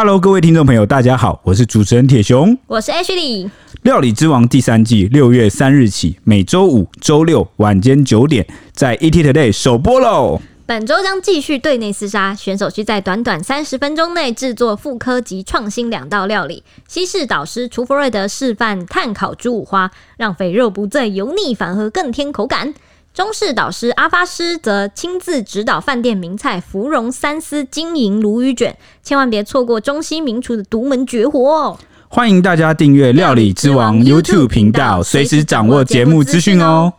Hello，各位听众朋友，大家好，我是主持人铁雄，我是 Ashley。料理之王第三季六月三日起，每周五、周六晚间九点，在 ETtoday 首播喽。本周将继续队内厮杀，选手需在短短三十分钟内制作复刻及创新两道料理。西式导师厨佛瑞德示范炭烤猪五花，让肥肉不再油腻，反而更添口感。中式导师阿发师则亲自指导饭店名菜芙蓉三丝金银鲈鱼卷，千万别错过中西名厨的独门绝活哦！欢迎大家订阅料理之王 YouTube 频道，随时掌握节目资讯哦。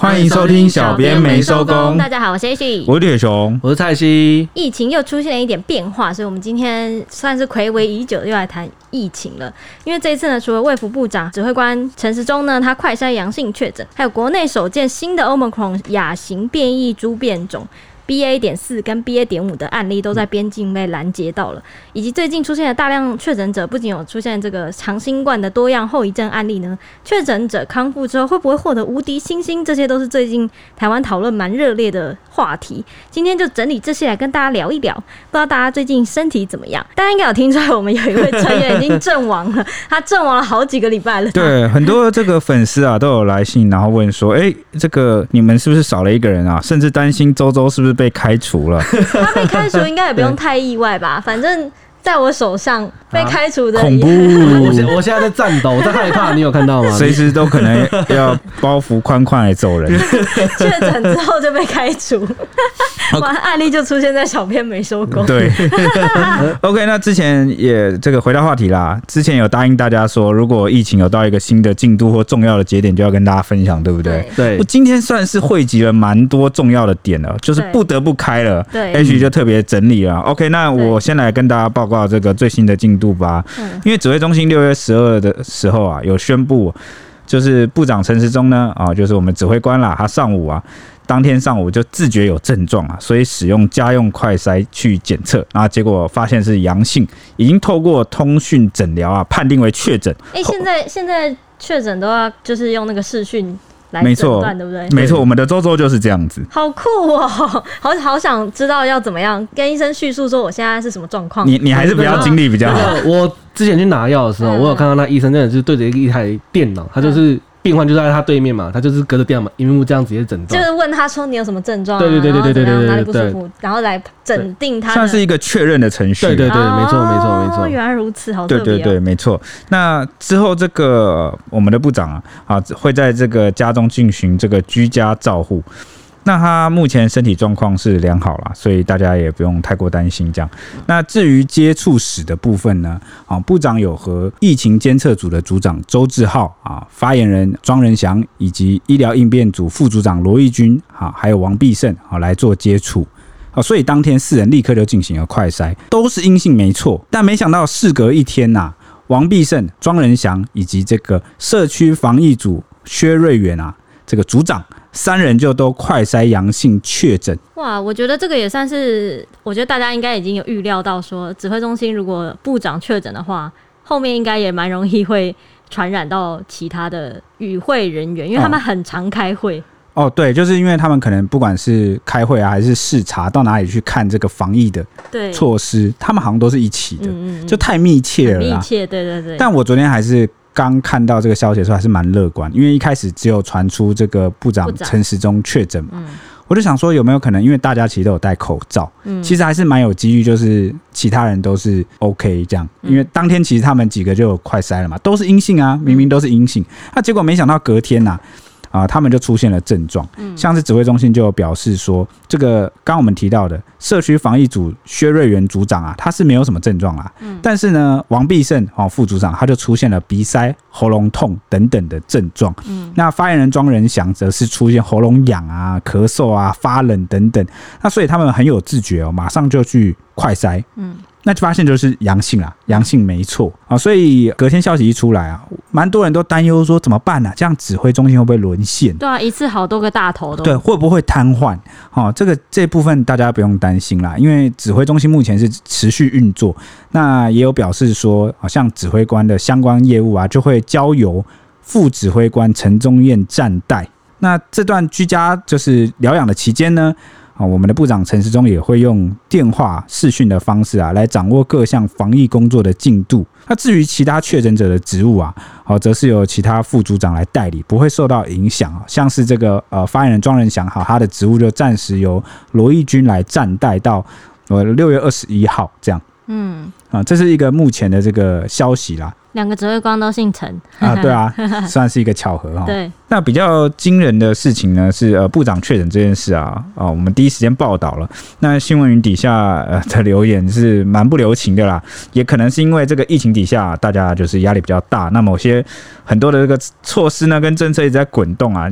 欢迎收听小编没收工。大家好，我是 Ashley，我是铁熊，我是蔡西。疫情又出现了一点变化，所以我们今天算是暌违已久，又来谈疫情了。因为这一次呢，除了卫福部长指挥官陈时中呢，他快筛阳性确诊，还有国内首见新的 Omicron 亚型变异株变种。B A 点四跟 B A 点五的案例都在边境被拦截到了，以及最近出现的大量确诊者，不仅有出现这个长新冠的多样后遗症案例呢，确诊者康复之后会不会获得无敌星星？这些都是最近台湾讨论蛮热烈的话题。今天就整理这些来跟大家聊一聊。不知道大家最近身体怎么样？大家应该有听出来，我们有一位成员已经阵亡了，他阵亡了好几个礼拜了。对，很多这个粉丝啊都有来信，然后问说：“哎、欸，这个你们是不是少了一个人啊？”甚至担心周周是不是被开除了。他被开除应该也不用太意外吧，反正在我手上被开除的、啊、恐怖。我现 我现在在颤抖，我在害怕，你有看到吗？随时都可能要包袱宽宽来走人。确诊之后就被开除，完案例就出现在小编没收工。对，OK，那之前也这个回到话题啦，之前有答应大家说，如果疫情有到一个新的进度或重要的节点，就要跟大家分享，对不对？对，我今天算是汇集了蛮多重要的点了，就是不得不开了。对，H 就特别整理了。OK，那我先来跟大家报告。这个最新的进度吧，因为指挥中心六月十二的时候啊，有宣布，就是部长陈时中呢，啊，就是我们指挥官啦，他上午啊，当天上午就自觉有症状啊，所以使用家用快筛去检测，啊结果发现是阳性，已经透过通讯诊疗啊，判定为确诊。哎，现在现在确诊都要就是用那个视讯。没错，对不对？没错，我们的周周就是这样子。好酷哦，好好想知道要怎么样跟医生叙述说我现在是什么状况。你你还是不要经历比较好。我之前去拿药的时候，我有看到那医生真的是对着一台电脑，他就是。病患就在他对面嘛，他就是隔着电脑嘛，萤幕这样直接诊断，就是问他说你有什么症状、啊，对对对对对对对，哪里不舒服，然后来诊定他，算是一个确认的程序。对对对，没错没错没错。哦，原来如此，好特别、哦。对对对，没错。那之后这个我们的部长啊，啊会在这个家中进行这个居家照护。那他目前身体状况是良好啦，所以大家也不用太过担心这样。那至于接触史的部分呢？啊，部长有和疫情监测组的组长周志浩啊，发言人庄仁祥以及医疗应变组副组长罗义军啊，还有王必胜啊来做接触啊，所以当天四人立刻就进行了快筛，都是阴性没错。但没想到事隔一天呐，王必胜、庄仁祥以及这个社区防疫组薛瑞元啊，这个组长。三人就都快筛阳性确诊。哇，我觉得这个也算是，我觉得大家应该已经有预料到，说指挥中心如果部长确诊的话，后面应该也蛮容易会传染到其他的与会人员，因为他们很常开会。哦，哦，对，就是因为他们可能不管是开会啊，还是视察到哪里去看这个防疫的措施，他们好像都是一起的，嗯嗯，就太密切了，密切，对对对。但我昨天还是。刚看到这个消息的时候还是蛮乐观，因为一开始只有传出这个部长陈时中确诊嘛，我就想说有没有可能，因为大家其实都有戴口罩，其实还是蛮有机遇，就是其他人都是 OK 这样，因为当天其实他们几个就有快筛了嘛，都是阴性啊，明明都是阴性，那结果没想到隔天呐。啊，他们就出现了症状，像是指挥中心就有表示说，这个刚我们提到的社区防疫组薛瑞元组长啊，他是没有什么症状啊，但是呢，王必胜哦副组长他就出现了鼻塞、喉咙痛等等的症状，那发言人庄仁祥则是出现喉咙痒啊、咳嗽啊、发冷等等，那所以他们很有自觉哦，马上就去快筛，那就发现就是阳性啦，阳性没错啊，所以隔天消息一出来啊，蛮多人都担忧说怎么办呢、啊？这样指挥中心会不会沦陷？对啊，一次好多个大头都对，会不会瘫痪？哦，这个这部分大家不用担心啦，因为指挥中心目前是持续运作，那也有表示说，好像指挥官的相关业务啊，就会交由副指挥官陈宗彦暂代。那这段居家就是疗养的期间呢，啊，我们的部长陈时中也会用电话视讯的方式啊，来掌握各项防疫工作的进度。那至于其他确诊者的职务啊，好，则是由其他副组长来代理，不会受到影响啊。像是这个呃发言人庄人祥，哈，他的职务就暂时由罗义军来暂代到呃六月二十一号这样。嗯，啊，这是一个目前的这个消息啦。两个指挥官都姓陈啊，对啊，算是一个巧合哈。对，那比较惊人的事情呢是呃部长确诊这件事啊啊，我们第一时间报道了。那新闻云底下呃的留言是蛮不留情的啦，也可能是因为这个疫情底下大家就是压力比较大，那某些很多的这个措施呢跟政策一直在滚动啊，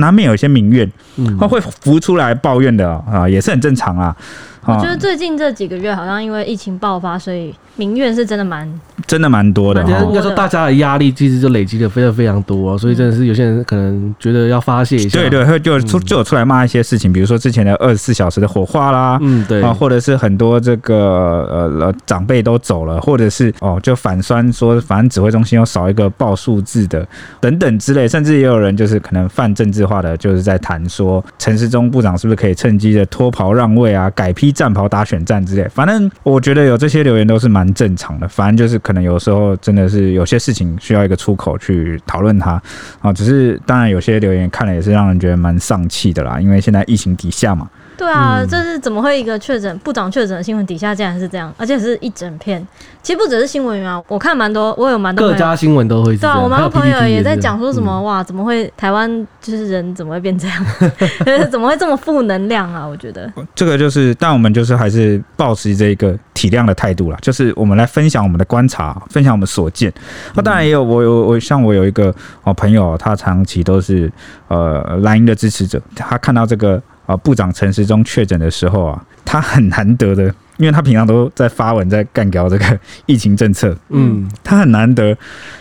难免有一些民怨，他会浮出来抱怨的啊，也是很正常啊。我觉得最近这几个月好像因为疫情爆发，所以民怨是真的蛮。真的蛮多的，应该说大家的压力其实就累积的非常非常多，所以真的是有些人可能觉得要发泄一下，对对，会就出就有出来骂一些事情，比如说之前的二十四小时的火化啦，嗯对。啊，或者是很多这个呃长辈都走了，或者是哦就反酸说反正指挥中心又少一个报数字的等等之类，甚至也有人就是可能泛政治化的，就是在谈说陈时中部长是不是可以趁机的脱袍让位啊，改战袍打选战之类，反正我觉得有这些留言都是蛮正常的，反正就是可能有时候真。的是有些事情需要一个出口去讨论它啊，只是当然有些留言看了也是让人觉得蛮丧气的啦，因为现在疫情底下嘛。对啊，这是怎么会一个确诊部长确诊的新闻底下竟然是这样，而且是一整片。其实不只是新闻员啊，我看蛮多，我有蛮多各家新闻都会。对啊，我蛮多朋友也在讲说什么哇，怎么会台湾就是人怎么会变这样？怎么会这么负能量啊？我觉得这个就是，但我们就是还是保持这个体谅的态度啦，就是我们来分享我们的观察，分享我们所见。那当然也有我有我像我有一个好朋友，他长期都是呃蓝营的支持者，他看到这个。啊，部长陈时中确诊的时候啊，他很难得的，因为他平常都在发文在干掉这个疫情政策，嗯，他很难得，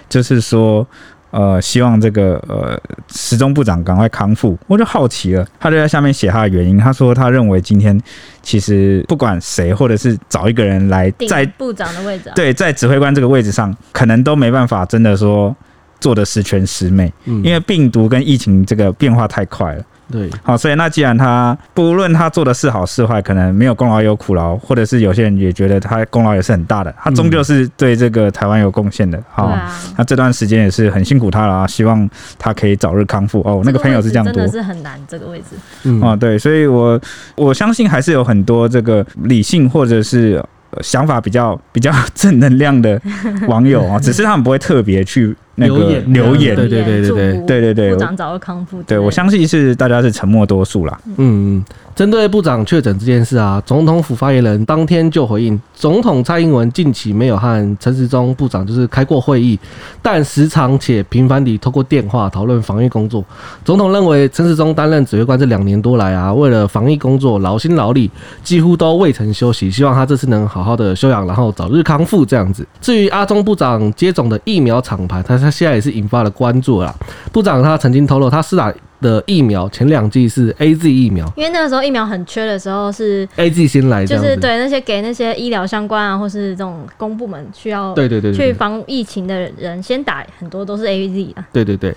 就是说，呃，希望这个呃时钟部长赶快康复。我就好奇了，他就在下面写他的原因，他说他认为今天其实不管谁，或者是找一个人来在部长的位置，对，在指挥官这个位置上，可能都没办法真的说做的十全十美，嗯因为病毒跟疫情这个变化太快了。对，好，所以那既然他不论他做的是好是坏，可能没有功劳有苦劳，或者是有些人也觉得他功劳也是很大的，他终究是对这个台湾有贡献的。好、嗯，那这段时间也是很辛苦他了啊，希望他可以早日康复。哦，那个朋友是这样，真的是很难这个位置。嗯，哦，对，所以我我相信还是有很多这个理性或者是。想法比较比较正能量的网友啊，只是他们不会特别去那个留言，留言，对对对对对对对对，部长早日康复。对，我相信是大家是沉默多数啦。嗯。针对部长确诊这件事啊，总统府发言人当天就回应，总统蔡英文近期没有和陈时中部长就是开过会议，但时常且频繁地透过电话讨论防疫工作。总统认为陈时中担任指挥官这两年多来啊，为了防疫工作劳心劳力，几乎都未曾休息。希望他这次能好好的休养，然后早日康复这样子。至于阿中部长接种的疫苗厂牌，他他现在也是引发了关注了。部长他曾经透露，他施打。的疫苗前两剂是 A Z 疫苗，因为那个时候疫苗很缺的时候是 A Z 先来，就是对那些给那些医疗相关啊，或是这种公部门需要对对对去防疫情的人先打，很多都是 A Z 啊。对对对，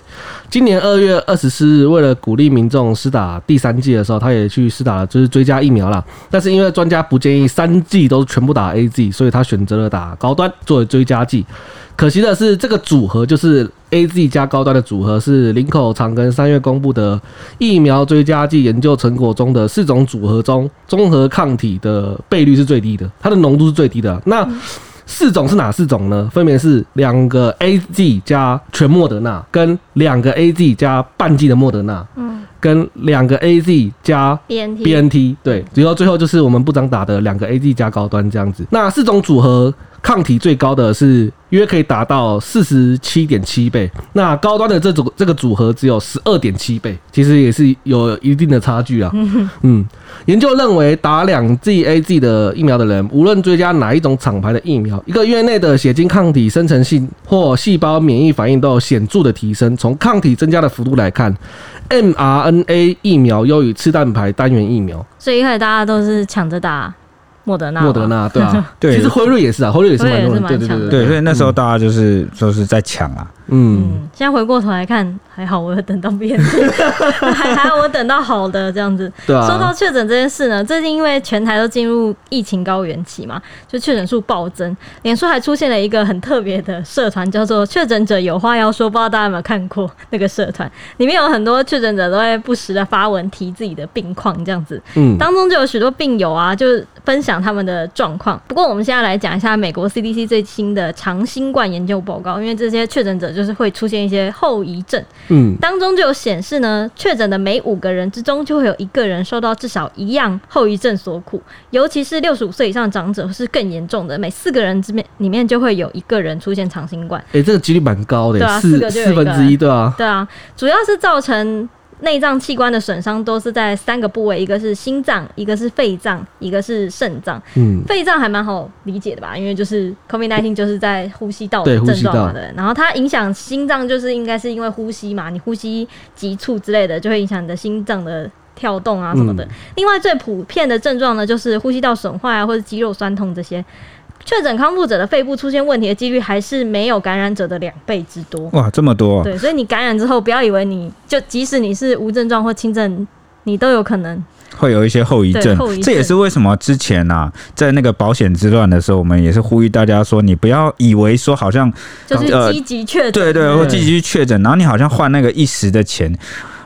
今年二月二十四日，为了鼓励民众施打第三剂的时候，他也去施打了，就是追加疫苗啦。但是因为专家不建议三剂都全部打 A Z，所以他选择了打高端作为追加剂。可惜的是，这个组合就是 A Z 加高端的组合，是林口长庚三月公布的疫苗追加剂研究成果中的四种组合中，综合抗体的倍率是最低的，它的浓度是最低的。那四种是哪四种呢？分别是两个 A Z 加全莫德纳，跟两个 A Z 加半剂的莫德纳，嗯，跟两个 A Z 加 B N T B N T，对，然后最后就是我们部长打的两个 A Z 加高端这样子。那四种组合。抗体最高的是约可以达到四十七点七倍，那高端的这组这个组合只有十二点七倍，其实也是有一定的差距啊。嗯，研究认为打两剂 A G 的疫苗的人，无论追加哪一种厂牌的疫苗，一个月内的血清抗体生成性或细胞免疫反应都有显著的提升。从抗体增加的幅度来看，mRNA 疫苗优于次蛋白单元疫苗。所以一开始大家都是抢着打。莫德纳，莫德纳，对啊，对，其实辉瑞也是啊，辉瑞也是蛮多人，对对对对，所以那时候大家就是就是在抢啊，嗯，现在回过头来看，还好我有等到变还 还好我等到好的这样子。对啊。说到确诊这件事呢，最近因为全台都进入疫情高原期嘛，就确诊数暴增，脸书还出现了一个很特别的社团，叫做“确诊者有话要说”，不知道大家有没有看过 那个社团？里面有很多确诊者都会不时的发文提自己的病况，这样子。嗯。当中就有许多病友啊，就分享他们的状况。不过我们现在来讲一下美国 CDC 最新的长新冠研究报告，因为这些确诊者就是会出现一些后遗症。嗯。当中就有显示呢，确诊的每五个人之中就会有一个人受到至少一样后遗症所苦，尤其是六十五岁以上长者是更严重的，每四个人之面里面就会有一个人出现长新冠。哎、欸，这个几率蛮高的，对啊，四四分之一，对啊，对啊，主要是造成。内脏器官的损伤都是在三个部位，一个是心脏，一个是肺脏，一个是肾脏。嗯，肺脏还蛮好理解的吧？因为就是 COVID-19 就是在呼吸道的症状嘛的。然后它影响心脏，就是应该是因为呼吸嘛，你呼吸急促之类的，就会影响你的心脏的跳动啊什么的。嗯、另外最普遍的症状呢，就是呼吸道损坏啊，或者肌肉酸痛这些。确诊康复者的肺部出现问题的几率还是没有感染者的两倍之多。哇，这么多！对，所以你感染之后，不要以为你就即使你是无症状或轻症，你都有可能会有一些后遗症。症这也是为什么之前啊，在那个保险之乱的时候，我们也是呼吁大家说，你不要以为说好像就是积极确诊，对对，或积极去确诊，然后你好像换那个一时的钱。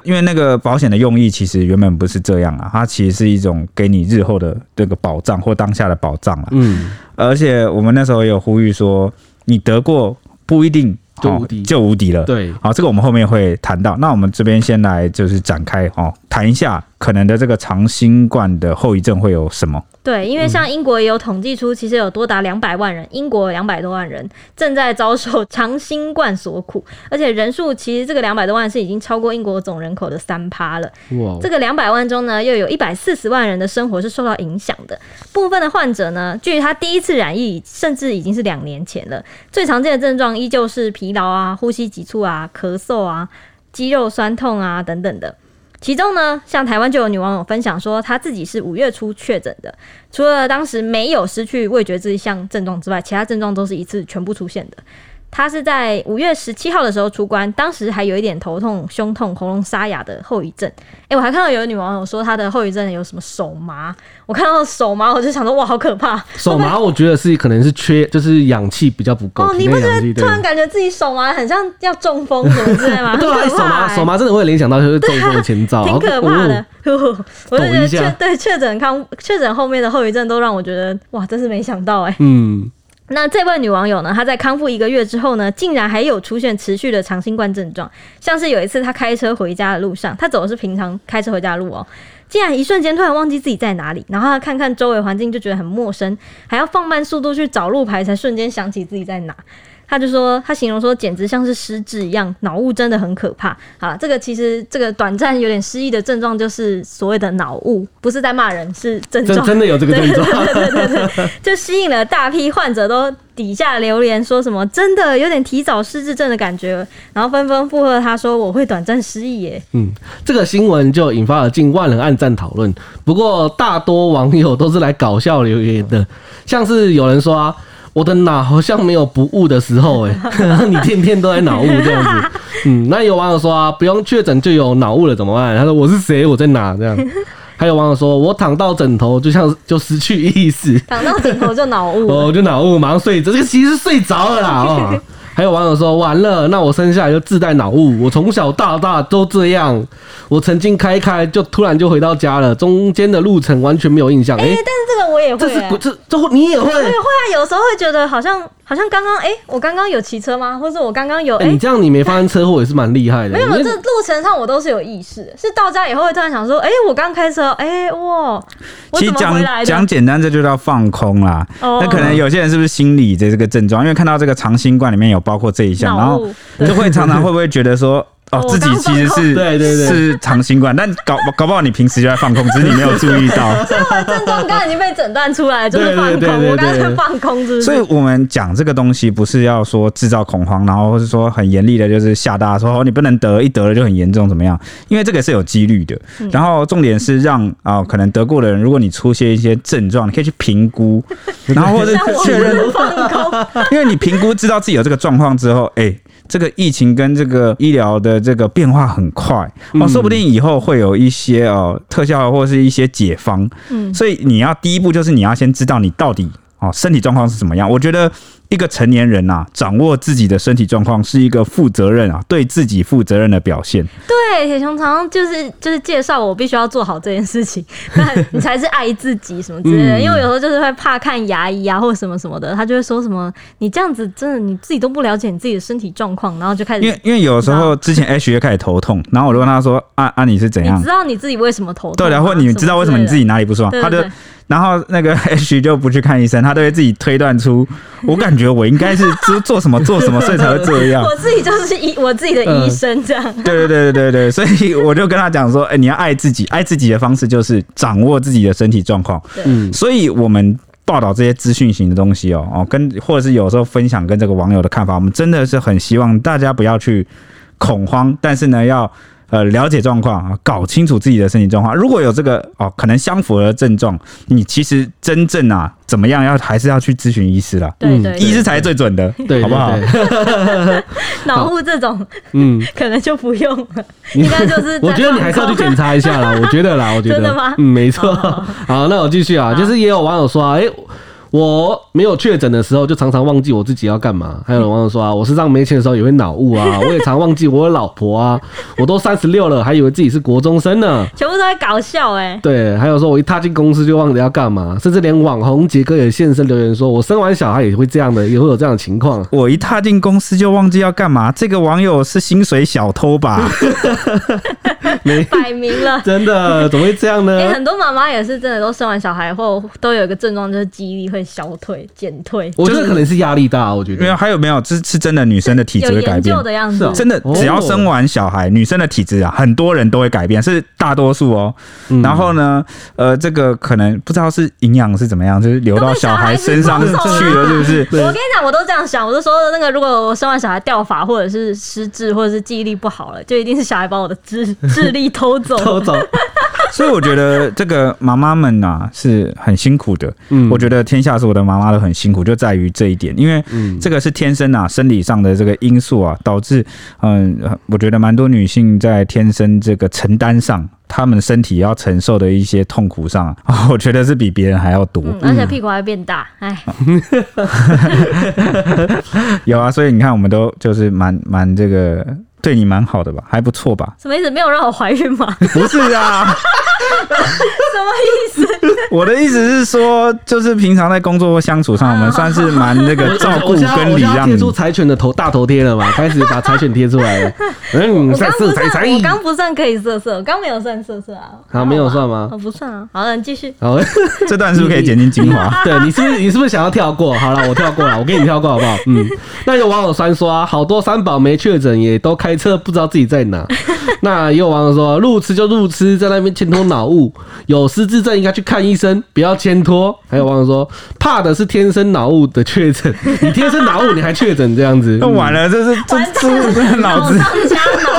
因为那个保险的用意其实原本不是这样啊，它其实是一种给你日后的这个保障或当下的保障啊。嗯，而且我们那时候也有呼吁说，你得过不一定就无敌，就无敌了。对，好，这个我们后面会谈到。那我们这边先来就是展开哦，谈一下可能的这个长新冠的后遗症会有什么。对，因为像英国也有统计出，其实有多达两百万人，英国有两百多万人正在遭受长新冠所苦，而且人数其实这个两百多万是已经超过英国总人口的三趴了。哇！这个两百万中呢，又有一百四十万人的生活是受到影响的。部分的患者呢，距离他第一次染疫，甚至已经是两年前了。最常见的症状依旧是疲劳啊、呼吸急促啊、咳嗽啊、肌肉酸痛啊等等的。其中呢，像台湾就有女网友分享说，她自己是五月初确诊的，除了当时没有失去味觉这一项症状之外，其他症状都是一次全部出现的。他是在五月十七号的时候出关，当时还有一点头痛、胸痛、喉咙沙哑的后遗症。哎、我还看到有女网友说她的后遗症有什么手麻，我看到手麻我就想说哇，好可怕！手麻我觉得是可能是缺，就是氧气比较不够。哦，你不觉得突然感觉自己手麻，很像要中风什么之类吗？对啊，手麻手麻真的会联想到就是中风的前兆，挺可怕的。哦、我就觉得确对确诊康确诊后面的后遗症都让我觉得哇，真是没想到哎、嗯。那这位女网友呢？她在康复一个月之后呢，竟然还有出现持续的长新冠症状，像是有一次她开车回家的路上，她走的是平常开车回家的路哦，竟然一瞬间突然忘记自己在哪里，然后她看看周围环境就觉得很陌生，还要放慢速度去找路牌，才瞬间想起自己在哪。他就说，他形容说，简直像是失智一样，脑雾真的很可怕。好，这个其实这个短暂有点失忆的症状，就是所谓的脑雾，不是在骂人，是症状。真真的有这个症状，对对对对，就吸引了大批患者都底下留言说什么，真的有点提早失智症的感觉，然后纷纷附和他说，我会短暂失忆耶。嗯，这个新闻就引发了近万人按赞讨论，不过大多网友都是来搞笑留言的，像是有人说啊。我的脑好像没有不悟的时候，哎，你天天都在脑悟这样子，嗯，那有网友说啊，不用确诊就有脑悟了怎么办？他说我是谁？我在哪？这样，还有网友说我躺到枕头就像就失去意识，躺到枕头就脑雾，哦，就脑雾，马上睡着，这个其实是睡着了啦，哦。还有网友说完了，那我生下来就自带脑雾，我从小到大都这样。我曾经开开就突然就回到家了，中间的路程完全没有印象。哎、欸，但是这个我也会、欸，这是不这这你也会？我也会啊，有时候会觉得好像好像刚刚哎，我刚刚有骑车吗？或者我刚刚有？哎、欸，你这样你没发生车祸也是蛮厉害的。没有，这路程上我都是有意识，是到家以后会突然想说，哎、欸，我刚开车，哎、欸，哇，其实讲讲简单，这就叫放空啦。哦、那可能有些人是不是心理的这个症状？因为看到这个长新冠里面有包括这一项，然后就会常常会不会觉得说。哦，自己其实是对对对是长新冠，但搞搞不好你平时就在放空，只是你没有注意到。所以我的症状刚刚已经被诊断出来，就是放空。我刚才放空，是不是？所以我们讲这个东西，不是要说制造恐慌，然后或是说很严厉的，就是吓大家说哦，你不能得，一得了就很严重，怎么样？因为这个是有几率的。然后重点是让啊、哦，可能得过的人，如果你出现一些症状，你可以去评估，然后或者确认放空。因为你评估知道自己有这个状况之后，哎、欸。这个疫情跟这个医疗的这个变化很快哦，说不定以后会有一些哦特效或是一些解方。嗯，所以你要第一步就是你要先知道你到底哦身体状况是怎么样。我觉得。一个成年人啊，掌握自己的身体状况是一个负责任啊，对自己负责任的表现。对，铁雄常常就是就是介绍我必须要做好这件事情，那你才是爱自己什么之类的。嗯、因为有时候就是会怕看牙医啊，或者什么什么的，他就会说什么你这样子真的你自己都不了解你自己的身体状况，然后就开始。因为因为有时候之前 H 就开始头痛，然后我就问他说啊啊你是怎样？你知道你自己为什么头痛？对，然后你知道为什么你自己哪里不舒服？他就。然后那个 H 就不去看医生，他都会自己推断出，我感觉我应该是做 做什么做什么，所以才会这样。我自己就是医我自己的医生，这样。对对对对对对，所以我就跟他讲说，哎，你要爱自己，爱自己的方式就是掌握自己的身体状况。嗯，所以我们报道这些资讯型的东西哦哦，跟或者是有时候分享跟这个网友的看法，我们真的是很希望大家不要去恐慌，但是呢要。呃，了解状况啊，搞清楚自己的身体状况。如果有这个哦，可能相符合的症状，你其实真正啊怎么样，要还是要去咨询医师啦。对对，医师才是最准的，对，好不好？脑雾这种，嗯，可能就不用了。应该就是，我觉得你还是要去检查一下啦。我觉得啦，我觉得。真的吗？嗯，没错。好，那我继续啊，就是也有网友说，哎。我没有确诊的时候，就常常忘记我自己要干嘛。还有网友说啊，我身上没钱的时候也会脑雾啊，我也常忘记我有老婆啊。我都三十六了，还以为自己是国中生呢。全部都在搞笑哎、欸。对，还有说我一踏进公司就忘了要干嘛，甚至连网红杰哥也现身留言说，我生完小孩也会这样的，也会有这样的情况。我一踏进公司就忘记要干嘛，这个网友是薪水小偷吧？没摆明了，真的怎么会这样呢？欸、很多妈妈也是真的，都生完小孩后都有一个症状，就是记忆力会。消退、减退，我觉得可能是压力大。我觉得没有，还有没有？这是真的，女生的体质会改变的样子。真的，只要生完小孩，女生的体质啊，很多人都会改变，是大多数哦。然后呢，呃，这个可能不知道是营养是怎么样，就是流到小孩身上去了，是不是？我跟你讲，我都这样想，我就说那个，如果我生完小孩掉发，或者是失智，或者是记忆力不好了，就一定是小孩把我的智智力偷走，偷走。所以我觉得这个妈妈们呐是很辛苦的。嗯，我觉得天下所有的妈妈都很辛苦，就在于这一点，因为这个是天生啊，生理上的这个因素啊，导致嗯，我觉得蛮多女性在天生这个承担上，她们身体要承受的一些痛苦上啊，我觉得是比别人还要多，而且屁股还会变大，哎，有啊，所以你看，我们都就是蛮蛮这个。对你蛮好的吧，还不错吧？什么意思？没有让我怀孕吗？不是啊，什么意思？我的意思是说，就是平常在工作或相处上，我们算是蛮那个照顾跟礼让。贴出柴犬的头大头贴了嘛？开始把柴犬贴出来了。嗯，我刚不算，我刚不算可以色色，我刚没有算色色啊。好，没有算吗？我不算啊。好了，你继续。好，这段是不是可以剪进精华？对，你是不是你是不是想要跳过？好了，我跳过了，我给你跳过好不好？嗯。那有网友酸说啊，好多三宝没确诊也都开。车不知道自己在哪，那也有网友说路痴就路痴，在那边牵拖脑雾，有失智症应该去看医生，不要牵拖。还有网友说怕的是天生脑雾的确诊，你天生脑雾你还确诊这样子，那 完了，这是这这是脑子。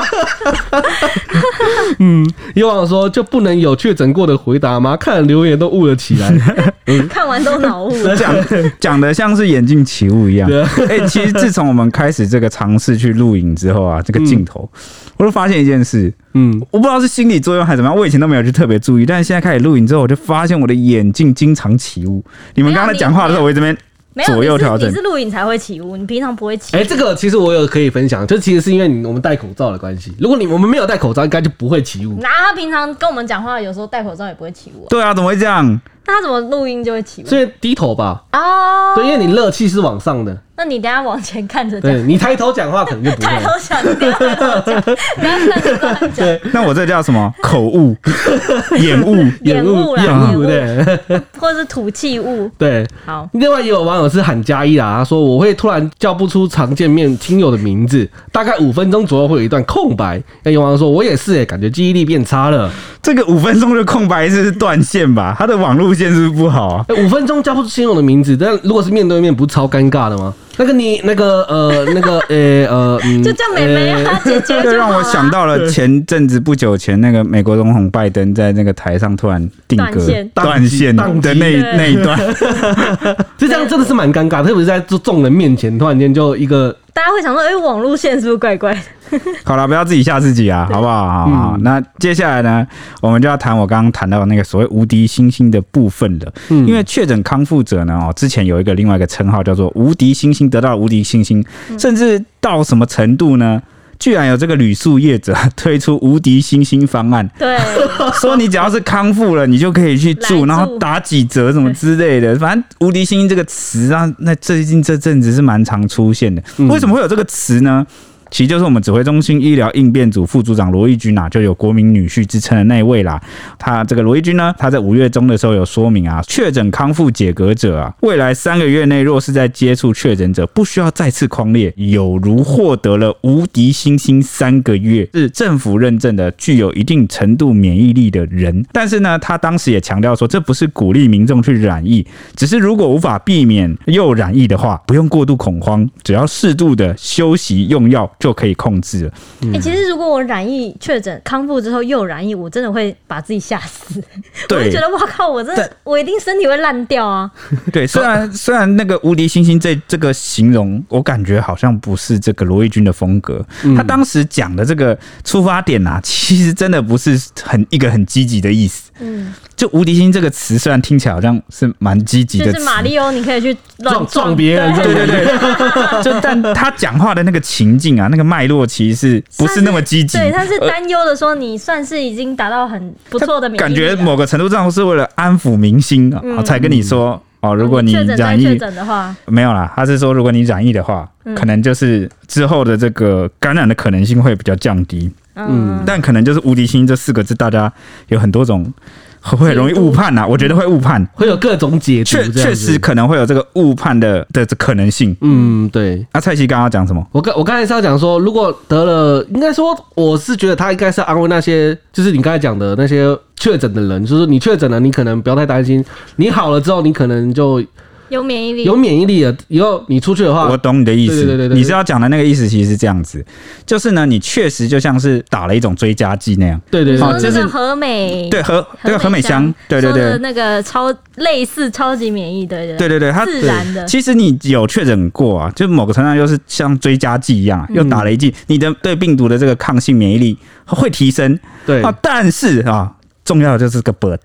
嗯，有网友说就不能有确诊过的回答吗？看留言都悟了起来，看完都脑雾，讲讲的像是眼镜起雾一样。哎、欸，其实自从我们开始这个尝试去录影之后啊，这个镜头，我就发现一件事，嗯，我不知道是心理作用还是怎么样，我以前都没有去特别注意，但是现在开始录影之后，我就发现我的眼镜经常起雾。你们刚才讲话的时候，我这边。左右调整，你是录影才会起雾，你平常不会起雾。哎，这个其实我有可以分享，就其实是因为你我们戴口罩的关系。如果你我们没有戴口罩，应该就不会起雾。那他平常跟我们讲话，有时候戴口罩也不会起雾。对啊，怎么会这样？那他怎么录音就会起雾？所以低头吧。哦，对，因为你热气是往上的。那你等下往前看着讲，对，你抬头讲话可能就不会。抬头讲，不要抬头讲，不要抬头讲。对，那我这叫什么？口误、眼误、眼误、眼误，对，或者是吐气误。对，好。另外也有网友是喊加一啦，他说我会突然叫不出常见面亲友的名字，大概五分钟左右会有一段空白。那有网友说我也是欸，感觉记忆力变差了。这个五分钟的空白是断线吧？他的网路线是不是不好啊？五分钟叫不出亲友的名字，但如果是面对面，不是超尴尬的吗？那个你那个呃那个呃呃，就叫妹妹啊，姐姐。这让我想到了前阵子不久前那个美国总统拜登在那个台上突然定格断线的那那一段，就这样真的是蛮尴尬，特别是在众人面前突然间就一个大家会想说，哎、欸，网路线是不是怪怪的？好了，不要自己吓自己啊，好不好？好，好，嗯、那接下来呢，我们就要谈我刚刚谈到的那个所谓无敌星星的部分了。嗯，因为确诊康复者呢，哦，之前有一个另外一个称号叫做无敌星星，得到无敌星星，甚至到什么程度呢？居然有这个旅宿业者 推出无敌星星方案，对，说你只要是康复了，你就可以去住，然后打几折什么之类的。反正“无敌星星”这个词啊，那最近这阵子是蛮常出现的。为什么会有这个词呢？其实就是我们指挥中心医疗应变组副组长罗一军呐，就有国民女婿之称的那位啦。他这个罗一军呢，他在五月中的时候有说明啊，确诊康复解隔者啊，未来三个月内若是在接触确诊者，不需要再次框列，有如获得了无敌星星三个月，是政府认证的具有一定程度免疫力的人。但是呢，他当时也强调说，这不是鼓励民众去染疫，只是如果无法避免又染疫的话，不用过度恐慌，只要适度的休息用药。就可以控制了。哎、欸，其实如果我染疫确诊康复之后又染疫，我真的会把自己吓死。我就觉得哇靠，我真的我一定身体会烂掉啊。对，虽然 虽然那个无敌星星这这个形容，我感觉好像不是这个罗毅军的风格。他当时讲的这个出发点啊，其实真的不是很一个很积极的意思。嗯。就“无敌星”这个词，虽然听起来好像是蛮积极的，就是马里欧，你可以去撞。撞别人，对。对对，就但他讲话的那个情境啊，那个脉络其实是不是那么积极？对，他是担忧的说，你算是已经达到很不错的感觉某个程度上是为了安抚民心啊，嗯、才跟你说哦，如果你染疫的话，没有啦，他是说如果你染疫的话，可能就是之后的这个感染的可能性会比较降低。嗯，但可能就是“无敌星”这四个字，大家有很多种。会容易误判呐，我觉得会误判，会有各种解读，确确实可能会有这个误判的的可能性。嗯，对。那蔡奇刚刚讲什么？我刚我刚才是要讲说，如果得了，应该说我是觉得他应该是安慰那些，就是你刚才讲的那些确诊的人，就是你确诊了，你可能不要太担心，你好了之后，你可能就。有免疫力，有免疫力的，以后你出去的话，我懂你的意思。对对对对，你是要讲的那个意思，其实是这样子，就是呢，你确实就像是打了一种追加剂那样。对对对，就是和美，对和那个和美香，对对对，那个超类似超级免疫，的人对对对，它自然的。其实你有确诊过啊，就某个程度上又是像追加剂一样，又打了一剂，你的对病毒的这个抗性免疫力会提升。对啊，但是啊，重要的就是个 but。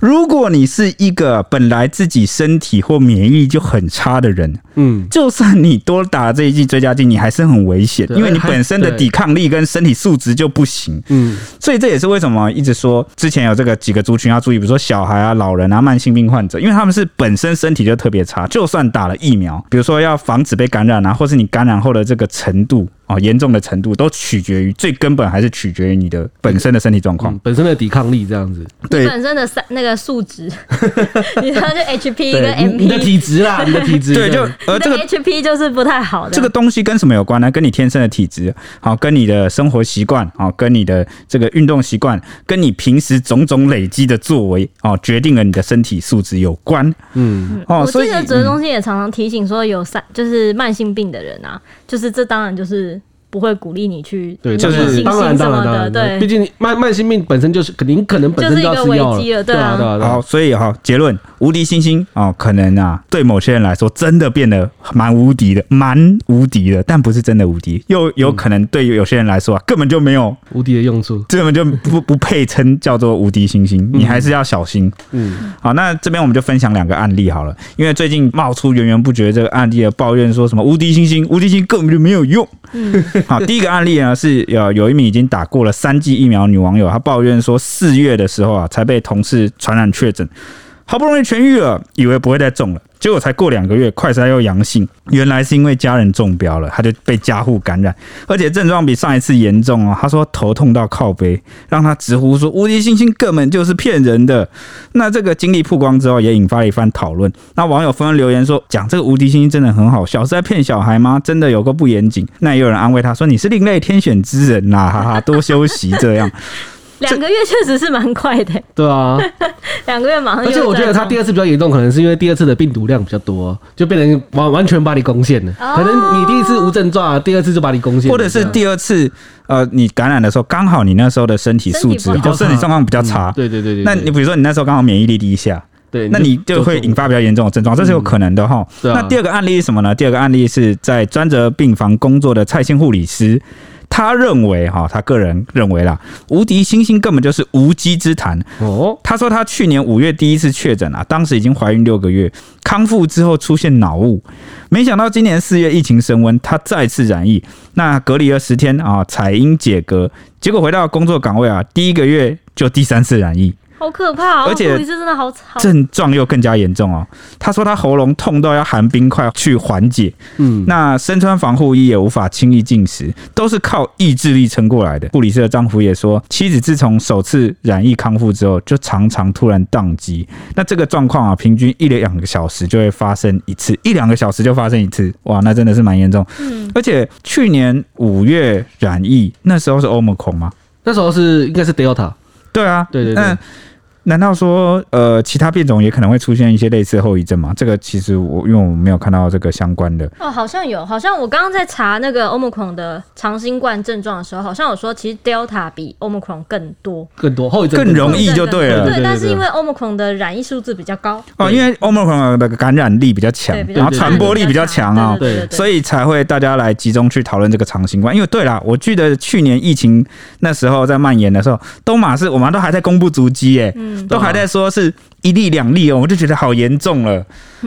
如果你是一个本来自己身体或免疫力就很差的人，嗯，就算你多打了这一剂追加剂，你还是很危险，因为你本身的抵抗力跟身体素质就不行，嗯，所以这也是为什么一直说之前有这个几个族群要注意，比如说小孩啊、老人啊、慢性病患者，因为他们是本身身体就特别差，就算打了疫苗，比如说要防止被感染啊，或是你感染后的这个程度。哦，严重的程度都取决于最根本，还是取决于你的本身的身体状况、嗯，本身的抵抗力这样子。对，本身的三那个数值，你说就 HP 跟 MP，你的体质啦，你的体质。对，就而这个 HP 就是不太好的。这个东西跟什么有关呢？跟你天生的体质，好，跟你的生活习惯，好，跟你的这个运动习惯，跟你平时种种累积的作为，哦，决定了你的身体素质有关。嗯，哦，所以我记得指挥中心也常常提醒说，有三就是慢性病的人啊，就是这当然就是。不会鼓励你去对，就是当然当然当然，对，毕竟慢慢性病本身就是肯定可能本身就要吃药了，对啊对啊。好，所以哈结论，无敌星星哦，可能啊对某些人来说真的变得蛮无敌的，蛮无敌的，但不是真的无敌，又有可能对有些人来说啊根本就没有无敌的用处，根本就不不配称叫做无敌星星，你还是要小心。嗯，好，那这边我们就分享两个案例好了，因为最近冒出源源不绝这个案例的抱怨，说什么无敌星星，无敌星根本就没有用。嗯。好，第一个案例呢是有有一名已经打过了三剂疫苗女网友，她抱怨说四月的时候啊才被同事传染确诊，好不容易痊愈了，以为不会再中了。结果才过两个月，快筛又阳性，原来是因为家人中标了，他就被家户感染，而且症状比上一次严重哦。他说头痛到靠背，让他直呼说无敌星星根本就是骗人的。那这个经历曝光之后，也引发了一番讨论。那网友纷纷留言说，讲这个无敌星星真的很好笑，是在骗小孩吗？真的有个不严谨。那也有人安慰他说，你是另类天选之人呐，哈哈，多休息这样。两个月确实是蛮快的，对啊，两个月马上。而且我觉得他第二次比较严重，可能是因为第二次的病毒量比较多，就变成完完全把你攻陷了。可能你第一次无症状，第二次就把你攻陷，或者是第二次呃你感染的时候，刚好你那时候的身体素质、身体状况比较差。对对对对。那你比如说你那时候刚好免疫力低下，对，那你就会引发比较严重的症状，这是有可能的哈。那第二个案例是什么呢？第二个案例是在专责病房工作的蔡姓护理师。他认为，哈，他个人认为啦，无敌星星根本就是无稽之谈。哦，他说他去年五月第一次确诊啊，当时已经怀孕六个月，康复之后出现脑雾，没想到今年四月疫情升温，他再次染疫，那隔离了十天啊，采阴解隔，结果回到工作岗位啊，第一个月就第三次染疫。好可怕，而且真的好症状又更加严重哦。他说他喉咙痛到要含冰块去缓解，嗯，那身穿防护衣也无法轻易进食，都是靠意志力撑过来的。护理师的丈夫也说，妻子自从首次染疫康复之后，就常常突然宕机。那这个状况啊，平均一两个小时就会发生一次，一两个小时就发生一次，哇，那真的是蛮严重。嗯，而且去年五月染疫那时候是 Omicron 吗？那时候是应该是 Delta。对啊，对对对。嗯难道说，呃，其他变种也可能会出现一些类似后遗症吗？这个其实我因为我没有看到这个相关的哦，好像有，好像我刚刚在查那个 Omicron 的长新冠症状的时候，好像有说其实 Delta 比 Omicron 更多，更多后遗症更容易就对了。对，但是因为 Omicron 的染疫数字比较高哦，因为 Omicron 的感染力比较强，然后传播力比较强啊，对，所以才会大家来集中去讨论这个长新冠。因为对啦，我记得去年疫情那时候在蔓延的时候，都马是我们都还在公布足迹耶，嗯，都还在说。是一例两例哦，我就觉得好严重了。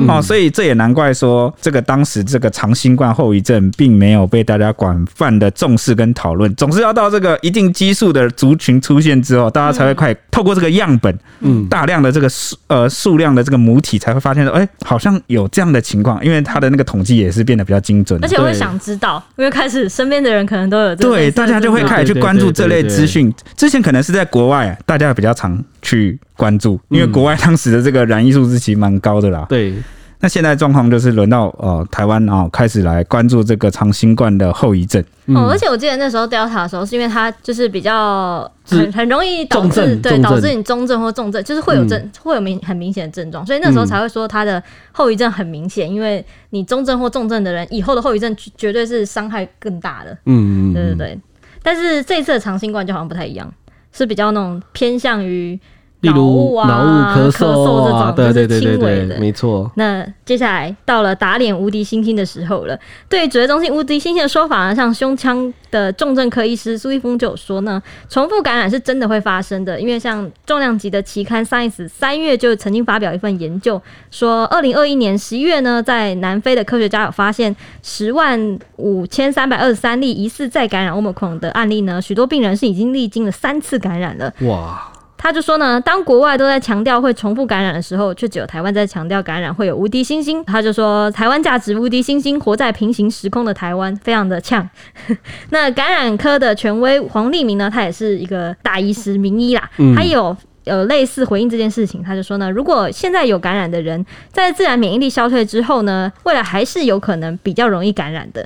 哦，所以这也难怪说这个当时这个长新冠后遗症并没有被大家广泛的重视跟讨论，总是要到这个一定基数的族群出现之后，大家才会快透过这个样本，嗯，大量的这个数呃数量的这个母体才会发现说，哎，好像有这样的情况，因为他的那个统计也是变得比较精准，而且我会想知道，因为开始身边的人可能都有对，大家就会开始去关注这类资讯，之前可能是在国外，大家比较常去。关注，因为国外当时的这个染疫数字其实蛮高的啦。对，那现在状况就是轮到呃台湾啊开始来关注这个长新冠的后遗症。哦，而且我记得那时候 Delta 的时候，是因为它就是比较很很容易导致对导致你中症或重症，就是会有症会有明很明显的症状，所以那时候才会说它的后遗症很明显，因为你中症或重症的人以后的后遗症绝对是伤害更大的。嗯嗯，对对对。但是这一次的长新冠就好像不太一样，是比较那种偏向于。例如脑雾、咳嗽啊，对对对对对，没错。那接下来到了打脸无敌星星的时候了。对于指挥中心无敌星星的说法呢，像胸腔的重症科医师苏一峰就有说呢，重复感染是真的会发生的。因为像重量级的期刊《Science》三月就曾经发表一份研究，说二零二一年十一月呢，在南非的科学家有发现十万五千三百二十三例疑似再感染 Omicron 的案例呢，许多病人是已经历经了三次感染了。哇！他就说呢，当国外都在强调会重复感染的时候，却只有台湾在强调感染会有无敌星星。他就说，台湾价值无敌星星，活在平行时空的台湾，非常的呛。那感染科的权威黄立明呢，他也是一个大医师名医啦，他有有类似回应这件事情。他就说呢，如果现在有感染的人，在自然免疫力消退之后呢，未来还是有可能比较容易感染的。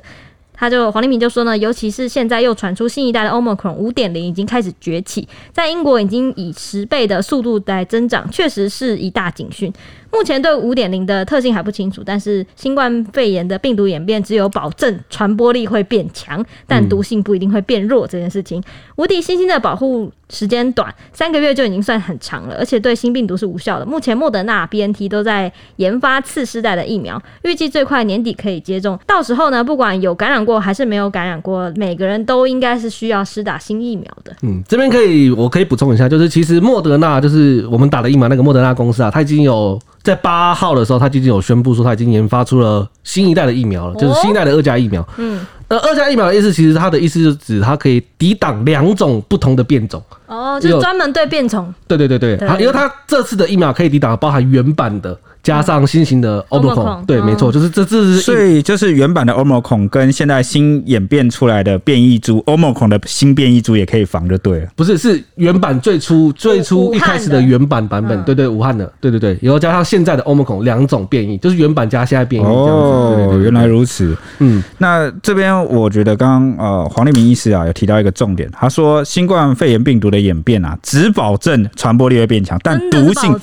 他就黄立明就说呢，尤其是现在又传出新一代的 Omicron 五点零已经开始崛起，在英国已经以十倍的速度在增长，确实是一大警讯。目前对五点零的特性还不清楚，但是新冠肺炎的病毒演变只有保证传播力会变强，但毒性不一定会变弱这件事情。无敌星星的保护时间短，三个月就已经算很长了，而且对新病毒是无效的。目前莫德纳、BNT 都在研发次世代的疫苗，预计最快年底可以接种。到时候呢，不管有感染过还是没有感染过，每个人都应该是需要施打新疫苗的。嗯，这边可以，我可以补充一下，就是其实莫德纳就是我们打的疫苗那个莫德纳公司啊，它已经有。在八号的时候，他已经有宣布说，他已经研发出了新一代的疫苗了，就是新一代的二价疫苗。嗯，那二价疫苗的意思，其实它的意思就是指它可以抵挡两种不同的变种。哦，就是专门对变种。对对对对，因为它这次的疫苗可以抵挡包含原版的。加上新型的 Omicron，对，没错，就是这这是所以就是原版的 Omicron 跟现在新演变出来的变异株 Omicron 的新变异株也可以防就对了，不是是原版最初最初一开始的原版版本，对对，武汉的，对对对，然后加上现在的 Omicron 两种变异，就是原版加现在变异哦，原来如此，嗯，那这边我觉得刚刚呃黄立明医师啊有提到一个重点，他说新冠肺炎病毒的演变啊，只保证传播力会变强，但毒性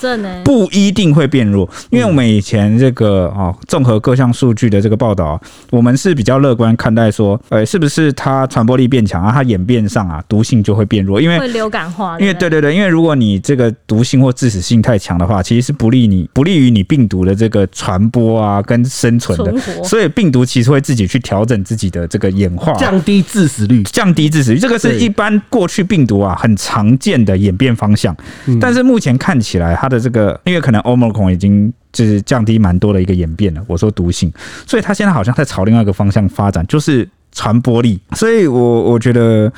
不一定会变弱。因为我们以前这个哦，综合各项数据的这个报道，我们是比较乐观看待说，呃，是不是它传播力变强啊？它演变上啊，毒性就会变弱，因为会流感化。因为对对对，因为如果你这个毒性或致死性太强的话，其实是不利你不利于你病毒的这个传播啊跟生存的。所以病毒其实会自己去调整自己的这个演化，降低致死率，降低致死率，这个是一般过去病毒啊很常见的演变方向。但是目前看起来，它的这个因为可能 Omicron 已经就是降低蛮多的一个演变了。我说毒性，所以他现在好像在朝另外一个方向发展，就是传播力。所以我我觉得。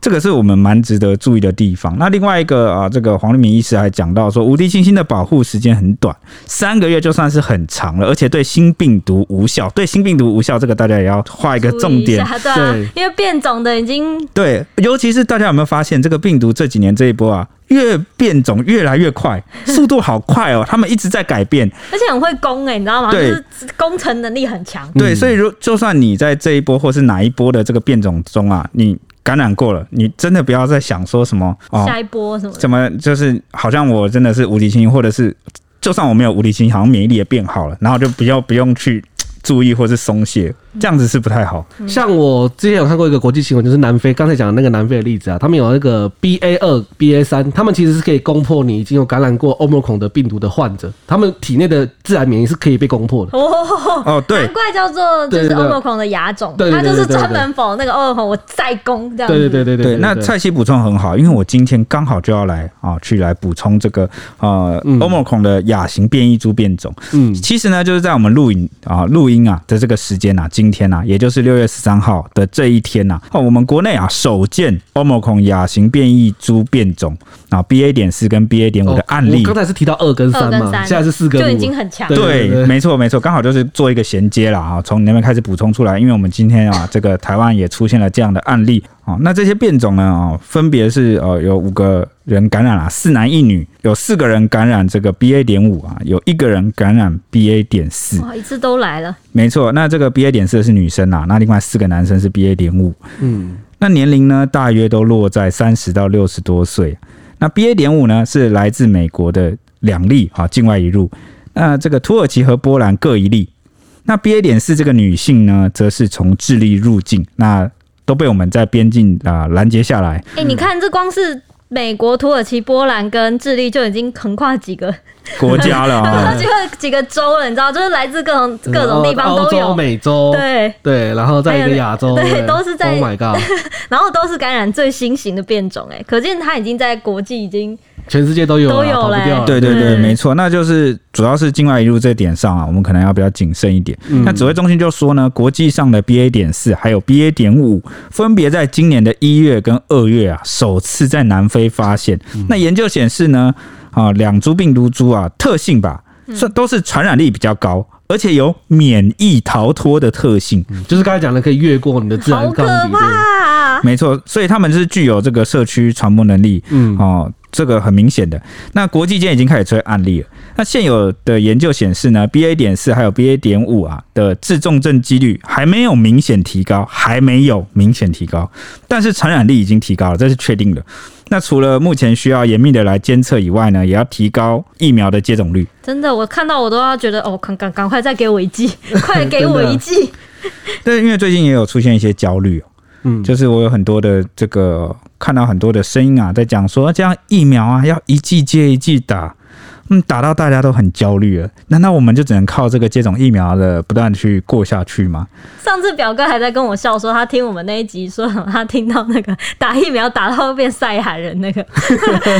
这个是我们蛮值得注意的地方。那另外一个啊，这个黄立明医师还讲到说，无敌星星的保护时间很短，三个月就算是很长了，而且对新病毒无效。对新病毒无效，这个大家也要画一个重点。对啊，因为变种的已经对，尤其是大家有没有发现，这个病毒这几年这一波啊，越变种越来越快，速度好快哦，他们一直在改变，而且很会攻哎，你知道吗？对，就是工程能力很强。对，所以如就算你在这一波或是哪一波的这个变种中啊，你。感染过了，你真的不要再想说什么哦，下一波什么？怎么就是好像我真的是无敌星星，或者是就算我没有无敌星星，好像免疫力也变好了，然后就不要不用去注意或是松懈。这样子是不太好。像我之前有看过一个国际新闻，就是南非刚才讲的那个南非的例子啊，他们有那个 BA 二、BA 三，他们其实是可以攻破你已经有感染过 Omicron 的病毒的患者，他们体内的自然免疫是可以被攻破的。哦哦，对，难怪叫做就是 Omicron 的亚种，它就是专门否那个 Omicron 我再攻这样。对对对对对。那蔡西补充很好，因为我今天刚好就要来啊，去来补充这个呃 Omicron 的亚型变异株变种。嗯，其实呢，就是在我们录影啊录音啊的这个时间啊，今天啊，也就是。六月十三号的这一天呐、啊，哦，我们国内啊首见 Omicron 亚型变异株变种啊，BA 点四跟 BA 点五的案例。刚、哦、才是提到二跟三嘛，现在是四跟五，就已经很强。对，没错没错，刚好就是做一个衔接了啊，从你那边开始补充出来，因为我们今天啊，这个台湾也出现了这样的案例。哦，那这些变种呢？哦，分别是呃，有五个人感染了，四男一女，有四个人感染这个 BA 点五啊，有一个人感染 BA 点四。哇，一次都来了。没错，那这个 BA 点四是女生啊，那另外四个男生是 BA 点五。嗯，那年龄呢，大约都落在三十到六十多岁。那 BA 点五呢，是来自美国的两例啊，境外一入。那这个土耳其和波兰各一例。那 BA 点四这个女性呢，则是从智利入境。那都被我们在边境啊拦截下来。哎、欸，你看，这光是美国、土耳其、波兰跟智利就已经横跨几个 国家了 啊，几个几个州了，你知道，就是来自各种各种地方都有。欧洲、美洲，对对，然后在一个亚洲，对，对，都是在。Oh my god！然后都是感染最新型的变种，哎，可见它已经在国际已经。全世界都有，都有嘞。对对对，没错，那就是主要是境外移入这点上啊，我们可能要比较谨慎一点。嗯、那指挥中心就说呢，国际上的 BA 点四还有 BA 点五，分别在今年的一月跟二月啊，首次在南非发现。嗯、那研究显示呢，啊，两株病毒株啊，特性吧，算都是传染力比较高，而且有免疫逃脱的特性，嗯、就是刚才讲的可以越过你的自然抗体。好可怕！没错，所以他们是具有这个社区传播能力。嗯，哦。这个很明显的，那国际间已经开始出现案例了。那现有的研究显示呢，BA 点四还有 BA 点五啊的致重症几率还没有明显提高，还没有明显提高，但是传染力已经提高了，这是确定的。那除了目前需要严密的来监测以外呢，也要提高疫苗的接种率。真的，我看到我都要觉得哦，赶赶赶快再给我一剂，快给我一剂。对，因为最近也有出现一些焦虑。嗯，就是我有很多的这个看到很多的声音啊，在讲说这样疫苗啊要一剂接一剂打，嗯，打到大家都很焦虑了。难道我们就只能靠这个接种疫苗的不断去过下去吗？上次表哥还在跟我笑说，他听我们那一集说，他听到那个打疫苗打到会变赛海人那个，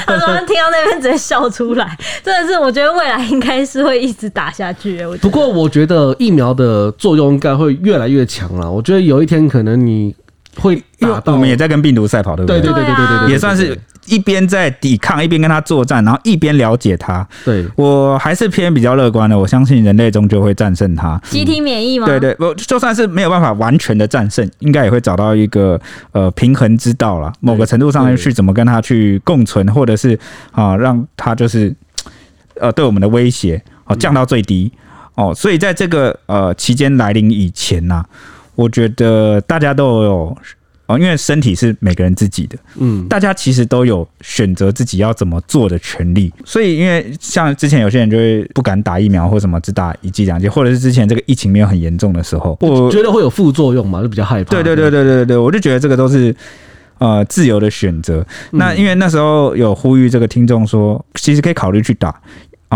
他说他听到那边直接笑出来。真的是，我觉得未来应该是会一直打下去。不过我觉得疫苗的作用应该会越来越强了。我觉得有一天可能你。会打到，我们也在跟病毒赛跑，对不对？对对对对对对，也算是一边在抵抗，一边跟他作战，然后一边了解他。对，我还是偏比较乐观的，我相信人类终究会战胜他。集体免疫吗？对对，我就算是没有办法完全的战胜，应该也会找到一个呃平衡之道了。某个程度上去怎么跟他去共存，或者是啊让他就是呃对我们的威胁哦降到最低哦。所以在这个呃期间来临以前呐、啊。我觉得大家都有哦，因为身体是每个人自己的，嗯，大家其实都有选择自己要怎么做的权利。所以，因为像之前有些人就会不敢打疫苗，或什么只打一剂两剂，或者是之前这个疫情没有很严重的时候，我觉得会有副作用嘛，就比较害怕。对对对对对对，我就觉得这个都是呃自由的选择。那因为那时候有呼吁这个听众说，其实可以考虑去打。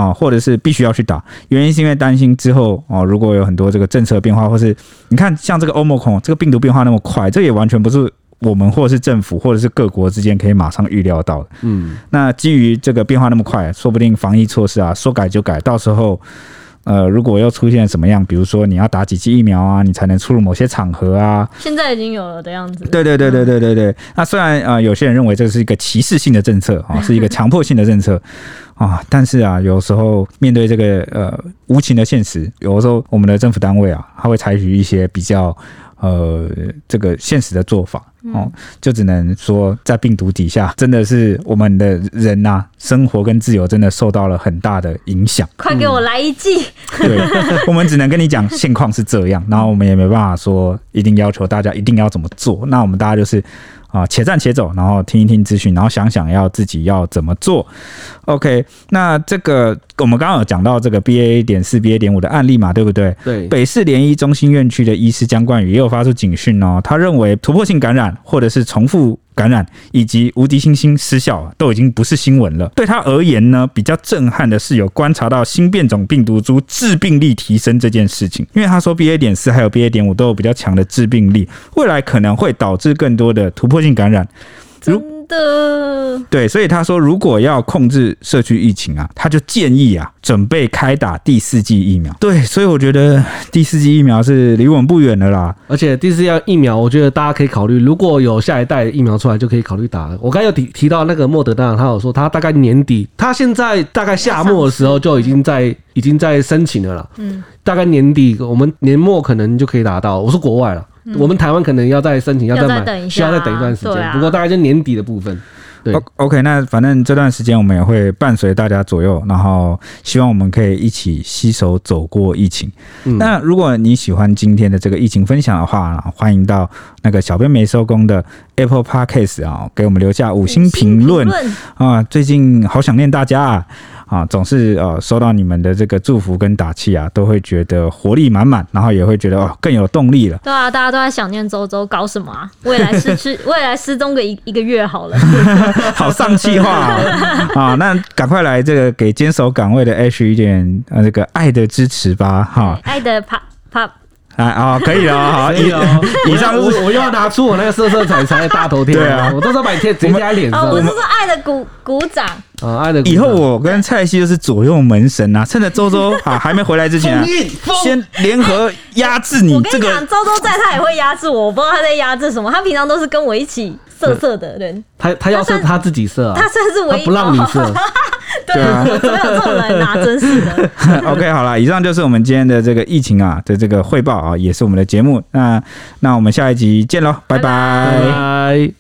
啊，或者是必须要去打，原因是因为担心之后哦，如果有很多这个政策变化，或是你看像这个欧盟孔这个病毒变化那么快，这也完全不是我们或者是政府或者是各国之间可以马上预料到的。嗯，那基于这个变化那么快，说不定防疫措施啊说改就改，到时候。呃，如果又出现什么样，比如说你要打几剂疫苗啊，你才能出入某些场合啊？现在已经有了的样子。对对对对对对对。那虽然啊、呃，有些人认为这是一个歧视性的政策啊，是一个强迫性的政策啊，但是啊，有时候面对这个呃无情的现实，有的时候我们的政府单位啊，他会采取一些比较。呃，这个现实的做法哦，就只能说在病毒底下，真的是我们的人呐、啊，生活跟自由真的受到了很大的影响。快给我来一剂！对，我们只能跟你讲现况是这样，然后我们也没办法说一定要求大家一定要怎么做。那我们大家就是。啊，且战且走，然后听一听资讯，然后想想要自己要怎么做。OK，那这个我们刚刚有讲到这个 BA 点四、BA 点五的案例嘛，对不对？对。北市联医中心院区的医师江冠宇也有发出警讯哦，他认为突破性感染或者是重复。感染以及无敌星星失效都已经不是新闻了。对他而言呢，比较震撼的是有观察到新变种病毒株致病力提升这件事情。因为他说 BA 点四还有 BA 点五都有比较强的致病力，未来可能会导致更多的突破性感染。如的对，所以他说，如果要控制社区疫情啊，他就建议啊，准备开打第四剂疫苗。对，所以我觉得第四剂疫苗是离我们不远的啦。而且第四剂疫苗，我觉得大家可以考虑，如果有下一代疫苗出来，就可以考虑打。我刚才有提提到那个莫德纳，他有说他大概年底，他现在大概夏末的时候就已经在已经在申请了啦。嗯，大概年底我们年末可能就可以达到。我说国外了。我们台湾可能要再申请，要再买，需要再等一段时间。不过大概就年底的部分。对，OK，那反正这段时间我们也会伴随大家左右，然后希望我们可以一起携手走过疫情。那如果你喜欢今天的这个疫情分享的话，欢迎到那个小编没收工的 Apple Podcast 啊，给我们留下五星评论啊！最近好想念大家啊！啊，总是呃收到你们的这个祝福跟打气啊，都会觉得活力满满，然后也会觉得哦更有动力了。对啊，大家都在想念周周搞什么啊？未来失去，未来失踪个一一个月好了。好丧气话啊！啊，那赶快来这个给坚守岗位的 Ash 一点呃这个爱的支持吧！哈，爱的啪啪。啊可以了，好，以哦。以上我我又要拿出我那个色色彩彩的大头贴，对啊，我都是把你贴直接在脸上。我是说爱的鼓鼓掌啊，爱的。以后我跟蔡西就是左右门神啊，趁着周周 啊还没回来之前、啊，先联合压制你。我跟你讲，周周在他也会压制我，我不知道他在压制什么。他平常都是跟我一起色色的人，他他要色他自己色、啊，他算是唯一不让你色。对啊，怎么有这种人啊？真是的。OK，好了，以上就是我们今天的这个疫情啊的这个汇报啊，也是我们的节目。那那我们下一集见喽，拜拜。拜拜。